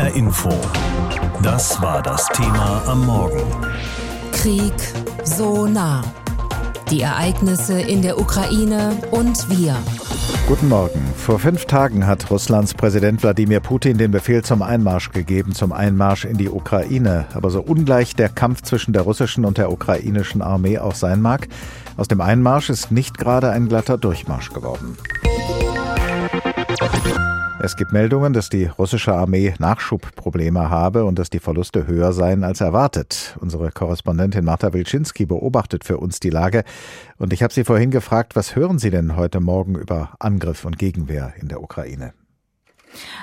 HR Info. Das war das Thema am Morgen. Krieg so nah. Die Ereignisse in der Ukraine und wir. Guten Morgen. Vor fünf Tagen hat Russlands Präsident Wladimir Putin den Befehl zum Einmarsch gegeben, zum Einmarsch in die Ukraine. Aber so ungleich der Kampf zwischen der russischen und der ukrainischen Armee auch sein mag, aus dem Einmarsch ist nicht gerade ein glatter Durchmarsch geworden. Es gibt Meldungen, dass die russische Armee Nachschubprobleme habe und dass die Verluste höher seien als erwartet. Unsere Korrespondentin Marta Wilczynski beobachtet für uns die Lage. Und ich habe sie vorhin gefragt, was hören Sie denn heute Morgen über Angriff und Gegenwehr in der Ukraine?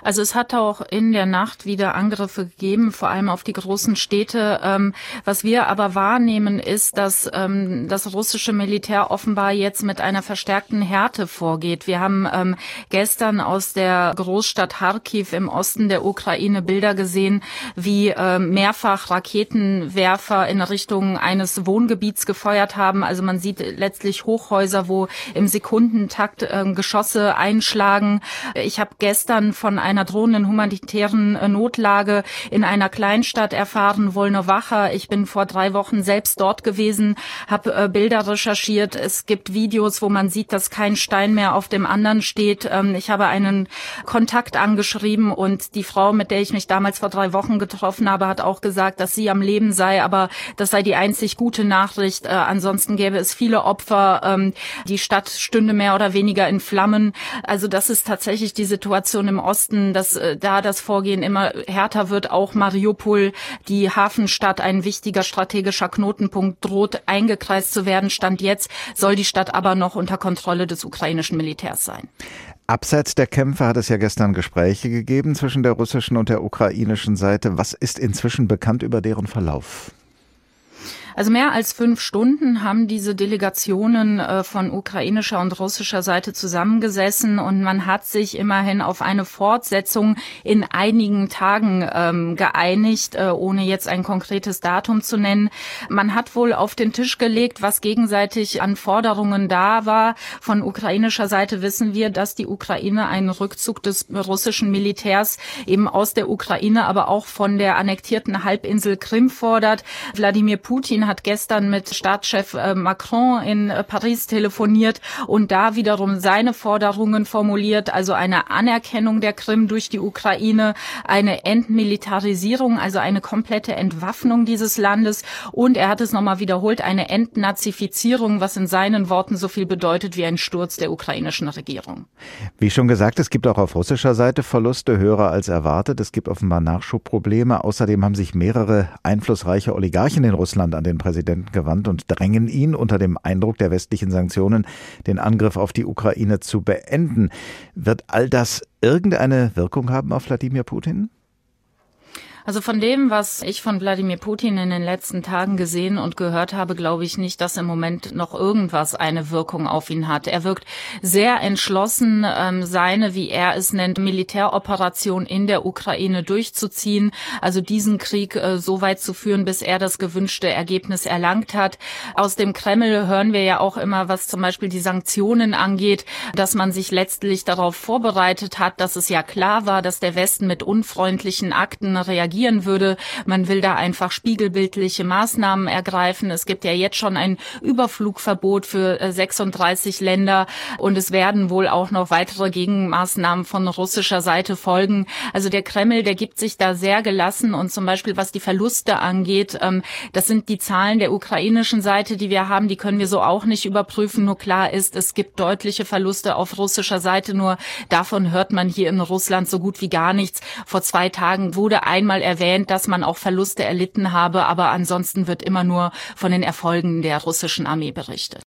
Also es hat auch in der Nacht wieder Angriffe gegeben, vor allem auf die großen Städte. Ähm, was wir aber wahrnehmen, ist, dass ähm, das russische Militär offenbar jetzt mit einer verstärkten Härte vorgeht. Wir haben ähm, gestern aus der Großstadt Kharkiv im Osten der Ukraine Bilder gesehen, wie mehrfach Raketenwerfer in Richtung eines Wohngebiets gefeuert haben. Also man sieht letztlich Hochhäuser, wo im Sekundentakt Geschosse einschlagen. Ich habe gestern von einer drohenden humanitären äh, Notlage in einer Kleinstadt erfahren, Wolnowacha. Ich bin vor drei Wochen selbst dort gewesen, habe äh, Bilder recherchiert. Es gibt Videos, wo man sieht, dass kein Stein mehr auf dem anderen steht. Ähm, ich habe einen Kontakt angeschrieben und die Frau, mit der ich mich damals vor drei Wochen getroffen habe, hat auch gesagt, dass sie am Leben sei, aber das sei die einzig gute Nachricht. Äh, ansonsten gäbe es viele Opfer. Ähm, die Stadt stünde mehr oder weniger in Flammen. Also das ist tatsächlich die Situation im Osten, dass äh, da das Vorgehen immer härter wird. Auch Mariupol, die Hafenstadt, ein wichtiger strategischer Knotenpunkt, droht eingekreist zu werden. Stand jetzt soll die Stadt aber noch unter Kontrolle des ukrainischen Militärs sein. Abseits der Kämpfe hat es ja gestern Gespräche gegeben zwischen der russischen und der ukrainischen Seite. Was ist inzwischen bekannt über deren Verlauf? Also mehr als fünf Stunden haben diese Delegationen äh, von ukrainischer und russischer Seite zusammengesessen und man hat sich immerhin auf eine Fortsetzung in einigen Tagen ähm, geeinigt, äh, ohne jetzt ein konkretes Datum zu nennen. Man hat wohl auf den Tisch gelegt, was gegenseitig an Forderungen da war. Von ukrainischer Seite wissen wir, dass die Ukraine einen Rückzug des russischen Militärs eben aus der Ukraine, aber auch von der annektierten Halbinsel Krim fordert. Wladimir Putin hat gestern mit Staatschef äh, Macron in äh, Paris telefoniert und da wiederum seine Forderungen formuliert, also eine Anerkennung der Krim durch die Ukraine, eine Entmilitarisierung, also eine komplette Entwaffnung dieses Landes und er hat es nochmal wiederholt, eine Entnazifizierung, was in seinen Worten so viel bedeutet wie ein Sturz der ukrainischen Regierung. Wie schon gesagt, es gibt auch auf russischer Seite Verluste höher als erwartet. Es gibt offenbar Nachschubprobleme. Außerdem haben sich mehrere einflussreiche Oligarchen in Russland an den den Präsidenten gewandt und drängen ihn unter dem Eindruck der westlichen Sanktionen, den Angriff auf die Ukraine zu beenden. Wird all das irgendeine Wirkung haben auf Wladimir Putin? Also von dem, was ich von Wladimir Putin in den letzten Tagen gesehen und gehört habe, glaube ich nicht, dass im Moment noch irgendwas eine Wirkung auf ihn hat. Er wirkt sehr entschlossen, ähm, seine, wie er es nennt, Militäroperation in der Ukraine durchzuziehen, also diesen Krieg äh, so weit zu führen, bis er das gewünschte Ergebnis erlangt hat. Aus dem Kreml hören wir ja auch immer, was zum Beispiel die Sanktionen angeht, dass man sich letztlich darauf vorbereitet hat, dass es ja klar war, dass der Westen mit unfreundlichen Akten reagiert reagieren würde. Man will da einfach spiegelbildliche Maßnahmen ergreifen. Es gibt ja jetzt schon ein Überflugverbot für 36 äh, Länder und es werden wohl auch noch weitere Gegenmaßnahmen von russischer Seite folgen. Also der Kreml, der gibt sich da sehr gelassen und zum Beispiel was die Verluste angeht, ähm, das sind die Zahlen der ukrainischen Seite, die wir haben, die können wir so auch nicht überprüfen. Nur klar ist, es gibt deutliche Verluste auf russischer Seite, nur davon hört man hier in Russland so gut wie gar nichts. Vor zwei Tagen wurde einmal erwähnt, dass man auch Verluste erlitten habe, aber ansonsten wird immer nur von den Erfolgen der russischen Armee berichtet.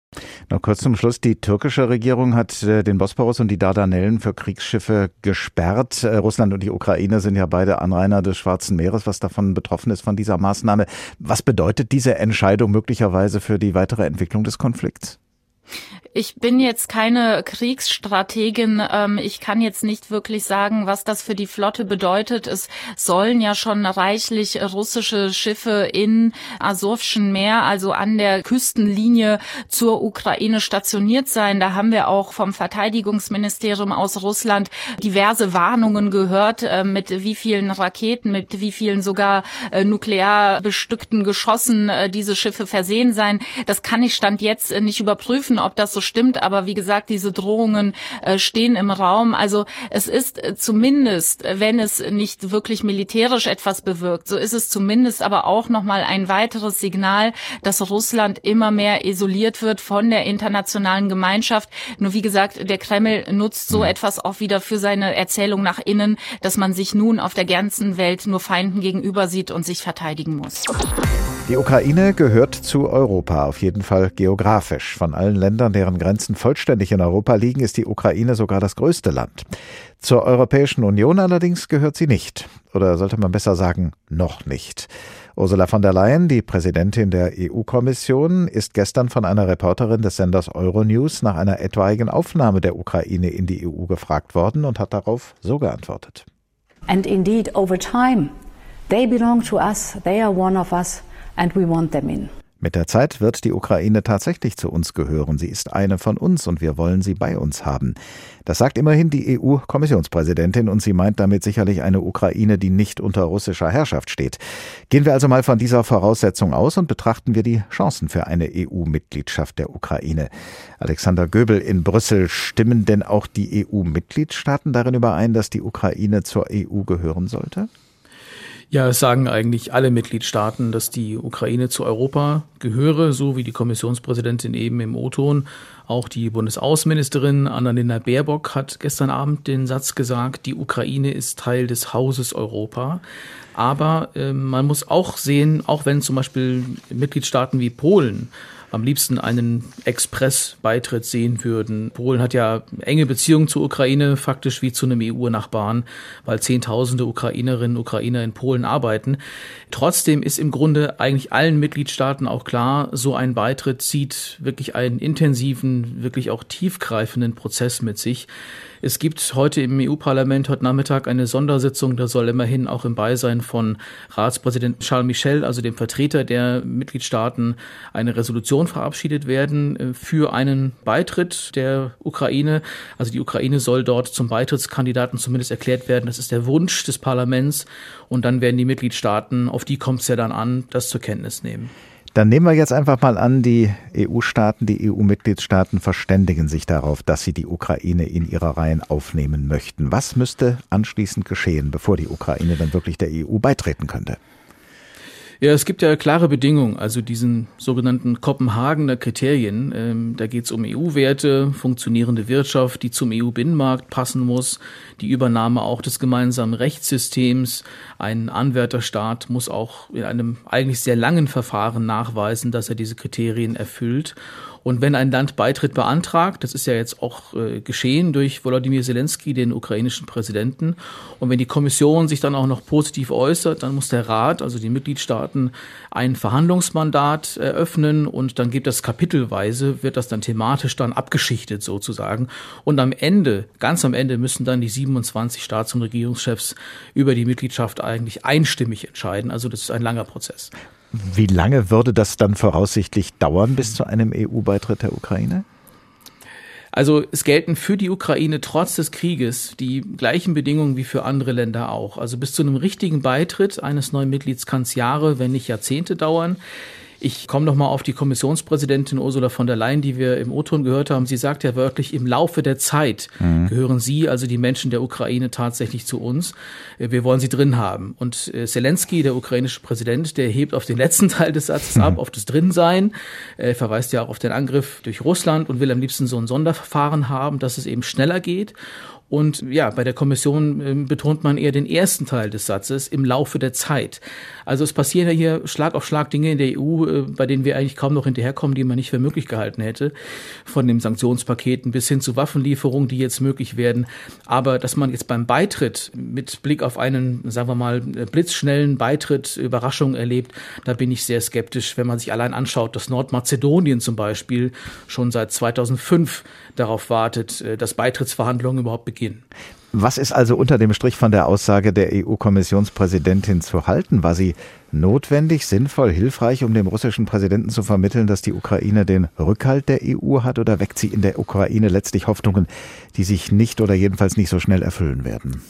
Noch kurz zum Schluss. Die türkische Regierung hat äh, den Bosporus und die Dardanellen für Kriegsschiffe gesperrt. Äh, Russland und die Ukraine sind ja beide Anrainer des Schwarzen Meeres, was davon betroffen ist von dieser Maßnahme. Was bedeutet diese Entscheidung möglicherweise für die weitere Entwicklung des Konflikts? Ich bin jetzt keine Kriegsstrategin. Ähm, ich kann jetzt nicht wirklich sagen, was das für die Flotte bedeutet. Es sollen ja schon reichlich russische Schiffe in Asowschen Meer, also an der Küstenlinie zur Ukraine stationiert sein. Da haben wir auch vom Verteidigungsministerium aus Russland diverse Warnungen gehört, äh, mit wie vielen Raketen, mit wie vielen sogar äh, nuklear bestückten Geschossen äh, diese Schiffe versehen sein. Das kann ich Stand jetzt nicht überprüfen, ob das so stimmt. Aber wie gesagt, diese Drohungen stehen im Raum. Also es ist zumindest, wenn es nicht wirklich militärisch etwas bewirkt, so ist es zumindest aber auch nochmal ein weiteres Signal, dass Russland immer mehr isoliert wird von der internationalen Gemeinschaft. Nur wie gesagt, der Kreml nutzt so mhm. etwas auch wieder für seine Erzählung nach innen, dass man sich nun auf der ganzen Welt nur Feinden gegenüber sieht und sich verteidigen muss. Die Ukraine gehört zu Europa, auf jeden Fall geografisch. Von allen Ländern, deren Grenzen vollständig in Europa liegen, ist die Ukraine sogar das größte Land. Zur Europäischen Union allerdings gehört sie nicht. Oder sollte man besser sagen, noch nicht. Ursula von der Leyen, die Präsidentin der EU-Kommission, ist gestern von einer Reporterin des Senders Euronews nach einer etwaigen Aufnahme der Ukraine in die EU gefragt worden und hat darauf so geantwortet. And indeed, over time, they belong to us, they are one of us and we want them in. Mit der Zeit wird die Ukraine tatsächlich zu uns gehören. Sie ist eine von uns und wir wollen sie bei uns haben. Das sagt immerhin die EU-Kommissionspräsidentin und sie meint damit sicherlich eine Ukraine, die nicht unter russischer Herrschaft steht. Gehen wir also mal von dieser Voraussetzung aus und betrachten wir die Chancen für eine EU-Mitgliedschaft der Ukraine. Alexander Göbel in Brüssel, stimmen denn auch die EU-Mitgliedstaaten darin überein, dass die Ukraine zur EU gehören sollte? Ja, es sagen eigentlich alle Mitgliedstaaten, dass die Ukraine zu Europa gehöre, so wie die Kommissionspräsidentin eben im O-Ton. Auch die Bundesaußenministerin Annalena Baerbock hat gestern Abend den Satz gesagt, die Ukraine ist Teil des Hauses Europa. Aber äh, man muss auch sehen, auch wenn zum Beispiel Mitgliedstaaten wie Polen am liebsten einen Express-Beitritt sehen würden. Polen hat ja enge Beziehungen zur Ukraine, faktisch wie zu einem EU-Nachbarn, weil Zehntausende Ukrainerinnen und Ukrainer in Polen arbeiten. Trotzdem ist im Grunde eigentlich allen Mitgliedstaaten auch klar, so ein Beitritt zieht wirklich einen intensiven, wirklich auch tiefgreifenden Prozess mit sich. Es gibt heute im EU-Parlament heute Nachmittag eine Sondersitzung, da soll immerhin auch im Beisein von Ratspräsident Charles Michel, also dem Vertreter der Mitgliedstaaten, eine Resolution verabschiedet werden äh, für einen Beitritt der Ukraine. Also die Ukraine soll dort zum Beitrittskandidaten zumindest erklärt werden. Das ist der Wunsch des Parlaments. Und dann werden die Mitgliedstaaten, auf die kommt es ja dann an, das zur Kenntnis nehmen. Dann nehmen wir jetzt einfach mal an, die EU-Staaten, die EU-Mitgliedstaaten verständigen sich darauf, dass sie die Ukraine in ihre Reihen aufnehmen möchten. Was müsste anschließend geschehen, bevor die Ukraine dann wirklich der EU beitreten könnte? Ja, es gibt ja klare Bedingungen, also diesen sogenannten Kopenhagener Kriterien. Ähm, da geht es um EU-Werte, funktionierende Wirtschaft, die zum EU-Binnenmarkt passen muss, die Übernahme auch des gemeinsamen Rechtssystems. Ein Anwärterstaat muss auch in einem eigentlich sehr langen Verfahren nachweisen, dass er diese Kriterien erfüllt. Und wenn ein Land Beitritt beantragt, das ist ja jetzt auch äh, geschehen durch Volodymyr Zelensky, den ukrainischen Präsidenten, und wenn die Kommission sich dann auch noch positiv äußert, dann muss der Rat, also die Mitgliedstaaten, ein Verhandlungsmandat eröffnen und dann gibt das kapitelweise, wird das dann thematisch dann abgeschichtet sozusagen. Und am Ende, ganz am Ende müssen dann die 27 Staats- und Regierungschefs über die Mitgliedschaft eigentlich einstimmig entscheiden. Also das ist ein langer Prozess. Wie lange würde das dann voraussichtlich dauern bis zu einem EU-Beitritt der Ukraine? Also es gelten für die Ukraine trotz des Krieges die gleichen Bedingungen wie für andere Länder auch. Also bis zu einem richtigen Beitritt eines neuen Mitglieds kann es Jahre, wenn nicht Jahrzehnte dauern. Ich komme noch mal auf die Kommissionspräsidentin Ursula von der Leyen, die wir im O-Ton gehört haben. Sie sagt ja wörtlich, im Laufe der Zeit mhm. gehören Sie, also die Menschen der Ukraine, tatsächlich zu uns. Äh, wir wollen sie drin haben. Und äh, Zelensky, der ukrainische Präsident, der hebt auf den letzten Teil des Satzes mhm. ab, auf das Drinsein. Er verweist ja auch auf den Angriff durch Russland und will am liebsten so ein Sonderverfahren haben, dass es eben schneller geht. Und ja, bei der Kommission äh, betont man eher den ersten Teil des Satzes im Laufe der Zeit. Also es passieren ja hier Schlag auf Schlag Dinge in der EU, äh, bei denen wir eigentlich kaum noch hinterherkommen, die man nicht für möglich gehalten hätte. Von den Sanktionspaketen bis hin zu Waffenlieferungen, die jetzt möglich werden. Aber dass man jetzt beim Beitritt mit Blick auf einen, sagen wir mal, blitzschnellen Beitritt Überraschungen erlebt, da bin ich sehr skeptisch, wenn man sich allein anschaut, dass Nordmazedonien zum Beispiel schon seit 2005 darauf wartet, äh, dass Beitrittsverhandlungen überhaupt beginnen. Was ist also unter dem Strich von der Aussage der EU-Kommissionspräsidentin zu halten? War sie notwendig, sinnvoll, hilfreich, um dem russischen Präsidenten zu vermitteln, dass die Ukraine den Rückhalt der EU hat oder weckt sie in der Ukraine letztlich Hoffnungen, die sich nicht oder jedenfalls nicht so schnell erfüllen werden?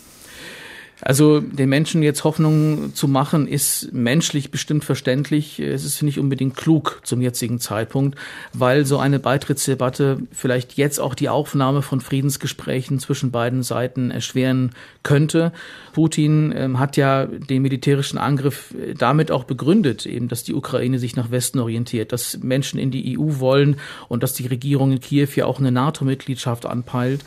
Also den Menschen jetzt Hoffnung zu machen, ist menschlich bestimmt verständlich. Es ist nicht unbedingt klug zum jetzigen Zeitpunkt, weil so eine Beitrittsdebatte vielleicht jetzt auch die Aufnahme von Friedensgesprächen zwischen beiden Seiten erschweren könnte. Putin ähm, hat ja den militärischen Angriff äh, damit auch begründet, eben, dass die Ukraine sich nach Westen orientiert, dass Menschen in die EU wollen und dass die Regierung in Kiew ja auch eine NATO-Mitgliedschaft anpeilt.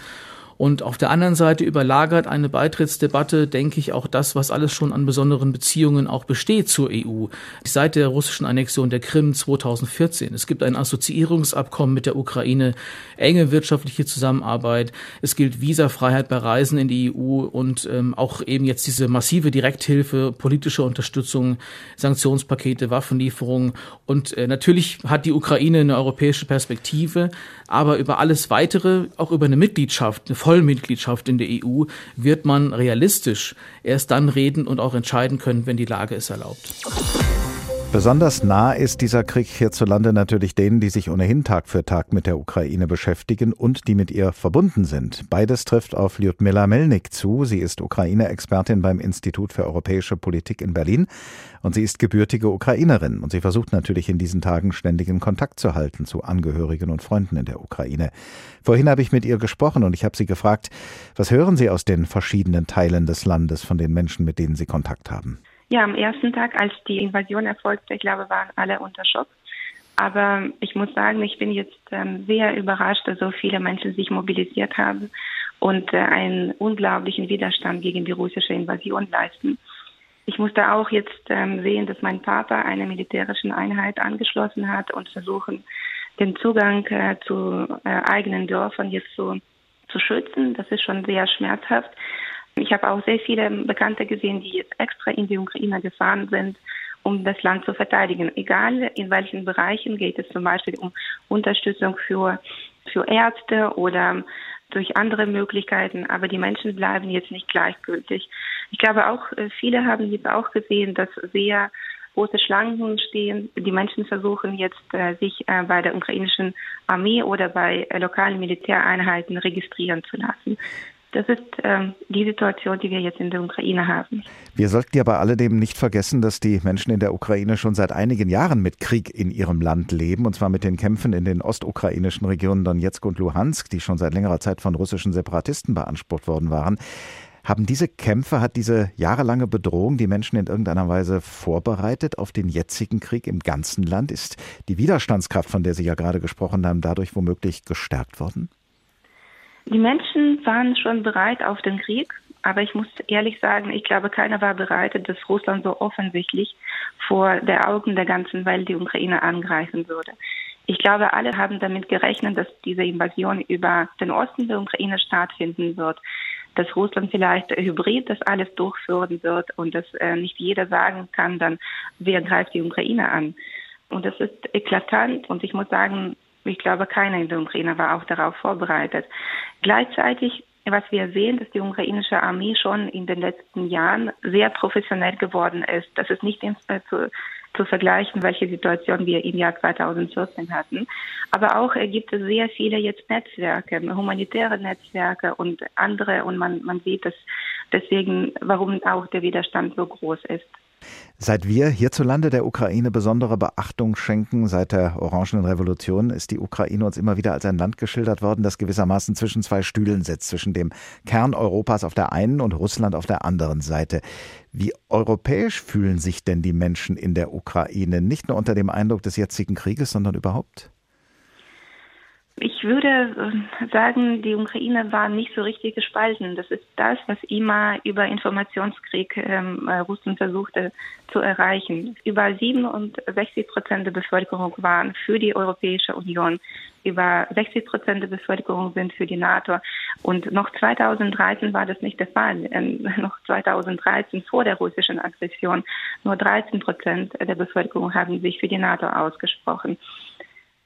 Und auf der anderen Seite überlagert eine Beitrittsdebatte, denke ich, auch das, was alles schon an besonderen Beziehungen auch besteht zur EU. Seit der russischen Annexion der Krim 2014. Es gibt ein Assoziierungsabkommen mit der Ukraine, enge wirtschaftliche Zusammenarbeit. Es gilt Visafreiheit bei Reisen in die EU und ähm, auch eben jetzt diese massive Direkthilfe, politische Unterstützung, Sanktionspakete, Waffenlieferungen. Und äh, natürlich hat die Ukraine eine europäische Perspektive, aber über alles weitere, auch über eine Mitgliedschaft, eine Vollmitgliedschaft in der EU wird man realistisch erst dann reden und auch entscheiden können, wenn die Lage es erlaubt. Besonders nah ist dieser Krieg hierzulande natürlich denen, die sich ohnehin Tag für Tag mit der Ukraine beschäftigen und die mit ihr verbunden sind. Beides trifft auf Lyudmila Melnik zu. Sie ist Ukraine-Expertin beim Institut für europäische Politik in Berlin und sie ist gebürtige Ukrainerin und sie versucht natürlich in diesen Tagen ständigen Kontakt zu halten zu Angehörigen und Freunden in der Ukraine. Vorhin habe ich mit ihr gesprochen und ich habe sie gefragt, was hören Sie aus den verschiedenen Teilen des Landes von den Menschen, mit denen Sie Kontakt haben? Ja, am ersten Tag, als die Invasion erfolgte, ich glaube, waren alle unter Schock. Aber ich muss sagen, ich bin jetzt ähm, sehr überrascht, dass so viele Menschen sich mobilisiert haben und äh, einen unglaublichen Widerstand gegen die russische Invasion leisten. Ich musste auch jetzt ähm, sehen, dass mein Papa einer militärischen Einheit angeschlossen hat und versuchen, den Zugang äh, zu äh, eigenen Dörfern jetzt zu, zu schützen. Das ist schon sehr schmerzhaft. Ich habe auch sehr viele Bekannte gesehen, die jetzt extra in die Ukraine gefahren sind, um das Land zu verteidigen. Egal in welchen Bereichen geht es zum Beispiel um Unterstützung für, für Ärzte oder durch andere Möglichkeiten, aber die Menschen bleiben jetzt nicht gleichgültig. Ich glaube auch, äh, viele haben jetzt auch gesehen, dass sehr große Schlangen stehen. Die Menschen versuchen jetzt, äh, sich äh, bei der ukrainischen Armee oder bei lokalen Militäreinheiten registrieren zu lassen. Das ist ähm, die Situation, die wir jetzt in der Ukraine haben. Wir sollten ja bei alledem nicht vergessen, dass die Menschen in der Ukraine schon seit einigen Jahren mit Krieg in ihrem Land leben, und zwar mit den Kämpfen in den ostukrainischen Regionen Donetsk und Luhansk, die schon seit längerer Zeit von russischen Separatisten beansprucht worden waren. Haben diese Kämpfe, hat diese jahrelange Bedrohung die Menschen in irgendeiner Weise vorbereitet auf den jetzigen Krieg im ganzen Land? Ist die Widerstandskraft, von der Sie ja gerade gesprochen haben, dadurch womöglich gestärkt worden? Die Menschen waren schon bereit auf den Krieg, aber ich muss ehrlich sagen, ich glaube, keiner war bereit, dass Russland so offensichtlich vor der Augen der ganzen Welt die Ukraine angreifen würde. Ich glaube, alle haben damit gerechnet, dass diese Invasion über den Osten der Ukraine stattfinden wird, dass Russland vielleicht hybrid das alles durchführen wird und dass äh, nicht jeder sagen kann, dann wer greift die Ukraine an. Und das ist eklatant und ich muss sagen, ich glaube, keiner in der Ukraine war auch darauf vorbereitet. Gleichzeitig, was wir sehen, dass die ukrainische Armee schon in den letzten Jahren sehr professionell geworden ist. Das ist nicht zu, zu vergleichen, welche Situation wir im Jahr 2014 hatten. Aber auch äh, gibt es sehr viele jetzt Netzwerke, humanitäre Netzwerke und andere. Und man, man sieht dass deswegen, warum auch der Widerstand so groß ist. Seit wir hierzulande der Ukraine besondere Beachtung schenken, seit der Orangenen Revolution, ist die Ukraine uns immer wieder als ein Land geschildert worden, das gewissermaßen zwischen zwei Stühlen sitzt, zwischen dem Kern Europas auf der einen und Russland auf der anderen Seite. Wie europäisch fühlen sich denn die Menschen in der Ukraine, nicht nur unter dem Eindruck des jetzigen Krieges, sondern überhaupt? Ich würde äh, sagen, die Ukraine war nicht so richtig gespalten. Das ist das, was immer über Informationskrieg ähm, äh, Russland versuchte zu erreichen. Über 67 Prozent der Bevölkerung waren für die Europäische Union. Über 60 Prozent der Bevölkerung sind für die NATO. Und noch 2013 war das nicht der Fall. Ähm, noch 2013 vor der russischen Aggression nur 13 Prozent der Bevölkerung haben sich für die NATO ausgesprochen.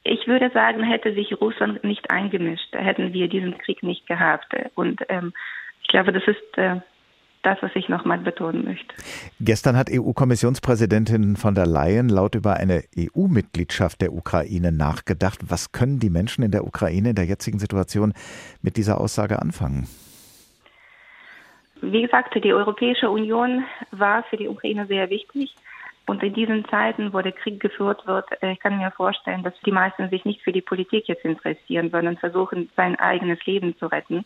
Ich würde sagen, hätte sich Russland nicht eingemischt, hätten wir diesen Krieg nicht gehabt. Und ähm, ich glaube, das ist äh, das, was ich nochmal betonen möchte. Gestern hat EU-Kommissionspräsidentin von der Leyen laut über eine EU-Mitgliedschaft der Ukraine nachgedacht. Was können die Menschen in der Ukraine in der jetzigen Situation mit dieser Aussage anfangen? Wie gesagt, die Europäische Union war für die Ukraine sehr wichtig. Und in diesen Zeiten, wo der Krieg geführt wird, äh, ich kann mir vorstellen, dass die meisten sich nicht für die Politik jetzt interessieren, sondern versuchen, sein eigenes Leben zu retten.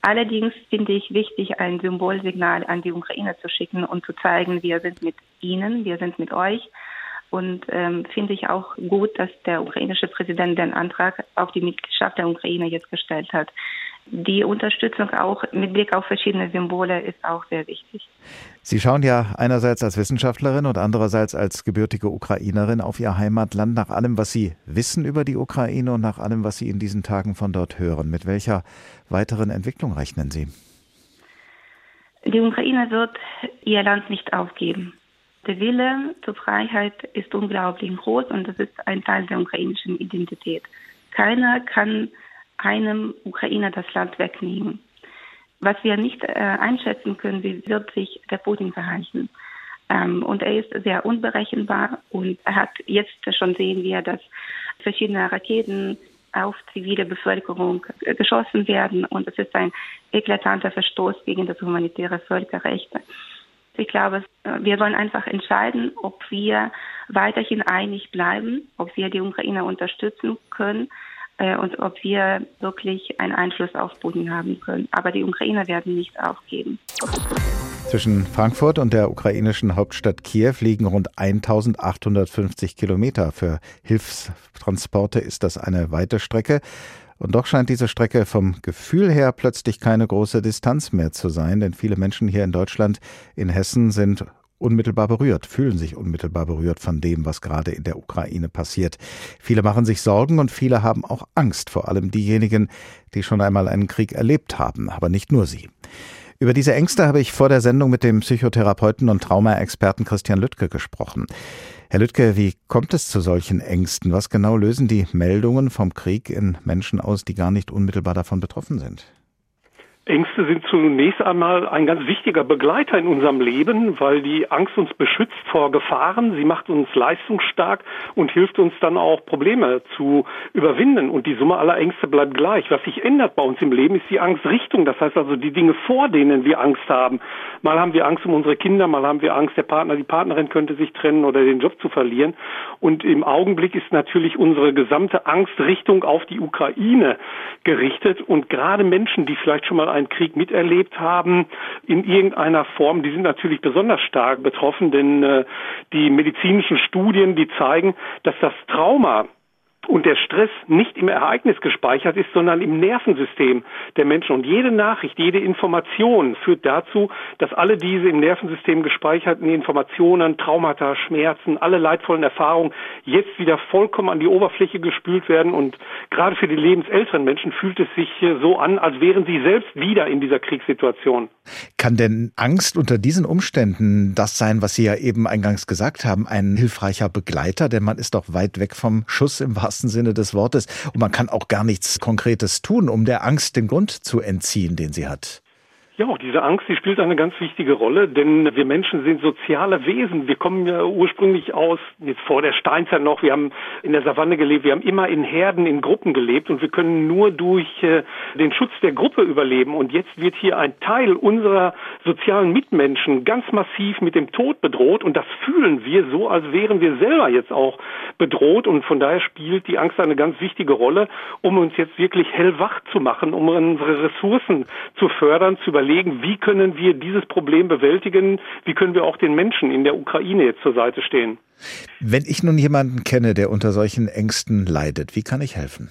Allerdings finde ich wichtig, ein Symbolsignal an die Ukraine zu schicken und zu zeigen, wir sind mit Ihnen, wir sind mit euch. Und ähm, finde ich auch gut, dass der ukrainische Präsident den Antrag auf die Mitgliedschaft der Ukraine jetzt gestellt hat die Unterstützung auch mit Blick auf verschiedene Symbole ist auch sehr wichtig. Sie schauen ja einerseits als Wissenschaftlerin und andererseits als gebürtige Ukrainerin auf Ihr Heimatland nach allem, was Sie wissen über die Ukraine und nach allem, was Sie in diesen Tagen von dort hören. Mit welcher weiteren Entwicklung rechnen Sie? Die Ukraine wird ihr Land nicht aufgeben. Der Wille zur Freiheit ist unglaublich groß und das ist ein Teil der ukrainischen Identität. Keiner kann einem Ukrainer das Land wegnehmen. Was wir nicht äh, einschätzen können, wie wird sich der Putin verhalten. Ähm, und er ist sehr unberechenbar und er hat jetzt schon sehen wir, dass verschiedene Raketen auf zivile Bevölkerung geschossen werden und es ist ein eklatanter Verstoß gegen das humanitäre Völkerrecht. Ich glaube, wir sollen einfach entscheiden, ob wir weiterhin einig bleiben, ob wir die Ukraine unterstützen können äh, und ob wir wirklich einen Einfluss auf Putin haben können. Aber die Ukrainer werden nicht aufgeben. Zwischen Frankfurt und der ukrainischen Hauptstadt Kiew liegen rund 1850 Kilometer. Für Hilfstransporte ist das eine weite Strecke. Und doch scheint diese Strecke vom Gefühl her plötzlich keine große Distanz mehr zu sein, denn viele Menschen hier in Deutschland, in Hessen sind unmittelbar berührt, fühlen sich unmittelbar berührt von dem, was gerade in der Ukraine passiert. Viele machen sich Sorgen und viele haben auch Angst, vor allem diejenigen, die schon einmal einen Krieg erlebt haben, aber nicht nur sie. Über diese Ängste habe ich vor der Sendung mit dem Psychotherapeuten und Traumaexperten Christian Lüttke gesprochen. Herr Lüttke, wie kommt es zu solchen Ängsten? Was genau lösen die Meldungen vom Krieg in Menschen aus, die gar nicht unmittelbar davon betroffen sind? Ängste sind zunächst einmal ein ganz wichtiger Begleiter in unserem Leben, weil die Angst uns beschützt vor Gefahren. Sie macht uns leistungsstark und hilft uns dann auch Probleme zu überwinden. Und die Summe aller Ängste bleibt gleich. Was sich ändert bei uns im Leben ist die Angstrichtung. Das heißt also die Dinge, vor denen wir Angst haben. Mal haben wir Angst um unsere Kinder, mal haben wir Angst, der Partner, die Partnerin könnte sich trennen oder den Job zu verlieren. Und im Augenblick ist natürlich unsere gesamte Angstrichtung auf die Ukraine gerichtet. Und gerade Menschen, die vielleicht schon mal einen Krieg miterlebt haben, in irgendeiner Form, die sind natürlich besonders stark betroffen, denn äh, die medizinischen Studien, die zeigen, dass das Trauma und der Stress nicht im Ereignis gespeichert ist, sondern im Nervensystem der Menschen. Und jede Nachricht, jede Information führt dazu, dass alle diese im Nervensystem gespeicherten Informationen, Traumata, Schmerzen, alle leidvollen Erfahrungen jetzt wieder vollkommen an die Oberfläche gespült werden. Und gerade für die lebensälteren Menschen fühlt es sich so an, als wären sie selbst wieder in dieser Kriegssituation. Kann denn Angst unter diesen Umständen das sein, was Sie ja eben eingangs gesagt haben, ein hilfreicher Begleiter? Denn man ist doch weit weg vom Schuss im wahrsten wahrsten Sinne des Wortes. Und man kann auch gar nichts Konkretes tun, um der Angst den Grund zu entziehen, den sie hat. Ja, auch diese Angst, die spielt eine ganz wichtige Rolle, denn wir Menschen sind soziale Wesen. Wir kommen ja ursprünglich aus, jetzt vor der Steinzeit noch, wir haben in der Savanne gelebt, wir haben immer in Herden, in Gruppen gelebt und wir können nur durch äh, den Schutz der Gruppe überleben. Und jetzt wird hier ein Teil unserer sozialen Mitmenschen ganz massiv mit dem Tod bedroht und das fühlen wir so, als wären wir selber jetzt auch bedroht und von daher spielt die Angst eine ganz wichtige Rolle, um uns jetzt wirklich hellwach zu machen, um unsere Ressourcen zu fördern, zu überlegen, wie können wir dieses Problem bewältigen, wie können wir auch den Menschen in der Ukraine jetzt zur Seite stehen. Wenn ich nun jemanden kenne, der unter solchen Ängsten leidet, wie kann ich helfen?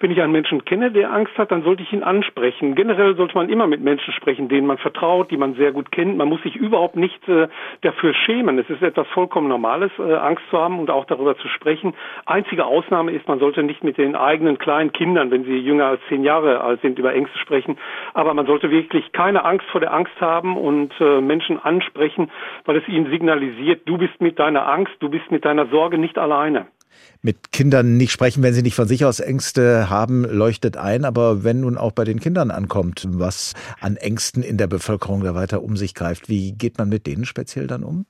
Wenn ich einen Menschen kenne, der Angst hat, dann sollte ich ihn ansprechen. Generell sollte man immer mit Menschen sprechen, denen man vertraut, die man sehr gut kennt. Man muss sich überhaupt nicht äh, dafür schämen. Es ist etwas vollkommen Normales, äh, Angst zu haben und auch darüber zu sprechen. Einzige Ausnahme ist, man sollte nicht mit den eigenen kleinen Kindern, wenn sie jünger als zehn Jahre alt sind, über Ängste sprechen. Aber man sollte wirklich keine Angst vor der Angst haben und äh, Menschen ansprechen, weil es ihnen signalisiert, du bist mit deiner Angst, du bist mit deiner Sorge nicht alleine mit Kindern nicht sprechen, wenn sie nicht von sich aus Ängste haben, leuchtet ein. Aber wenn nun auch bei den Kindern ankommt, was an Ängsten in der Bevölkerung da weiter um sich greift, wie geht man mit denen speziell dann um?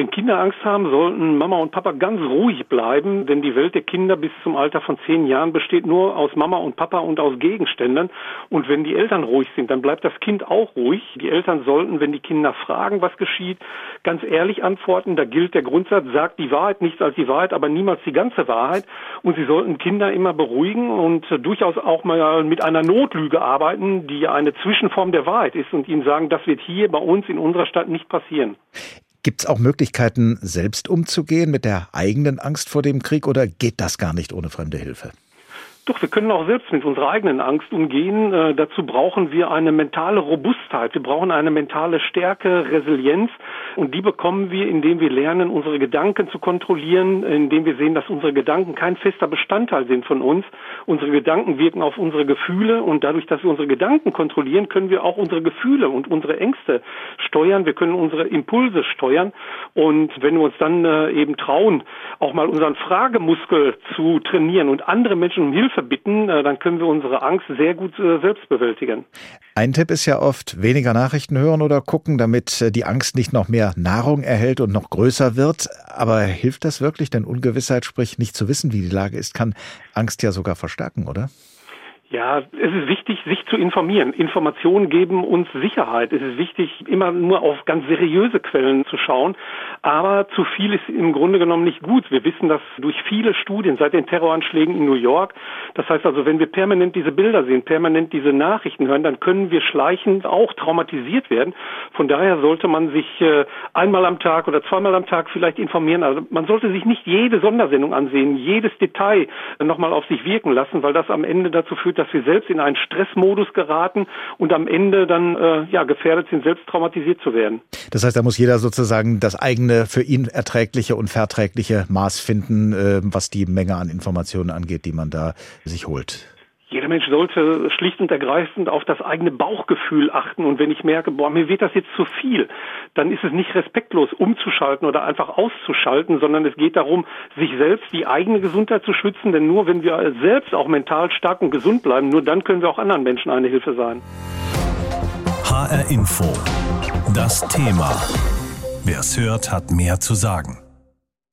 Wenn Kinder Angst haben, sollten Mama und Papa ganz ruhig bleiben, denn die Welt der Kinder bis zum Alter von zehn Jahren besteht nur aus Mama und Papa und aus Gegenständen. Und wenn die Eltern ruhig sind, dann bleibt das Kind auch ruhig. Die Eltern sollten, wenn die Kinder fragen, was geschieht, ganz ehrlich antworten. Da gilt der Grundsatz, sagt die Wahrheit, nichts als die Wahrheit, aber niemals die ganze Wahrheit. Und sie sollten Kinder immer beruhigen und durchaus auch mal mit einer Notlüge arbeiten, die eine Zwischenform der Wahrheit ist und ihnen sagen, das wird hier bei uns in unserer Stadt nicht passieren. Gibt es auch Möglichkeiten, selbst umzugehen mit der eigenen Angst vor dem Krieg oder geht das gar nicht ohne fremde Hilfe? Doch, wir können auch selbst mit unserer eigenen Angst umgehen. Äh, dazu brauchen wir eine mentale Robustheit. Wir brauchen eine mentale Stärke, Resilienz. Und die bekommen wir, indem wir lernen, unsere Gedanken zu kontrollieren, indem wir sehen, dass unsere Gedanken kein fester Bestandteil sind von uns. Unsere Gedanken wirken auf unsere Gefühle und dadurch, dass wir unsere Gedanken kontrollieren, können wir auch unsere Gefühle und unsere Ängste steuern. Wir können unsere Impulse steuern. Und wenn wir uns dann äh, eben trauen, auch mal unseren Fragemuskel zu trainieren und andere Menschen um Hilfe Bitten, äh, dann können wir unsere Angst sehr gut äh, selbst bewältigen. Ein Tipp ist ja oft, weniger Nachrichten hören oder gucken, damit äh, die Angst nicht noch mehr Nahrung erhält und noch größer wird. Aber hilft das wirklich? Denn Ungewissheit, sprich nicht zu wissen, wie die Lage ist, kann Angst ja sogar verstärken, oder? Ja, es ist wichtig, sich zu informieren. Informationen geben uns Sicherheit. Es ist wichtig, immer nur auf ganz seriöse Quellen zu schauen. Aber zu viel ist im Grunde genommen nicht gut. Wir wissen das durch viele Studien seit den Terroranschlägen in New York. Das heißt also, wenn wir permanent diese Bilder sehen, permanent diese Nachrichten hören, dann können wir schleichend auch traumatisiert werden. Von daher sollte man sich äh, einmal am Tag oder zweimal am Tag vielleicht informieren. Also man sollte sich nicht jede Sondersendung ansehen, jedes Detail nochmal auf sich wirken lassen, weil das am Ende dazu führt, dass wir selbst in einen Stressmodus geraten und am Ende dann äh, ja gefährdet sind, selbst traumatisiert zu werden. Das heißt, da muss jeder sozusagen das eigene für ihn erträgliche und verträgliche Maß finden, äh, was die Menge an Informationen angeht, die man da sich holt. Jeder Mensch sollte schlicht und ergreifend auf das eigene Bauchgefühl achten. Und wenn ich merke, boah, mir wird das jetzt zu viel, dann ist es nicht respektlos umzuschalten oder einfach auszuschalten, sondern es geht darum, sich selbst die eigene Gesundheit zu schützen. Denn nur wenn wir selbst auch mental stark und gesund bleiben, nur dann können wir auch anderen Menschen eine Hilfe sein. HR Info. Das Thema. Wer es hört, hat mehr zu sagen.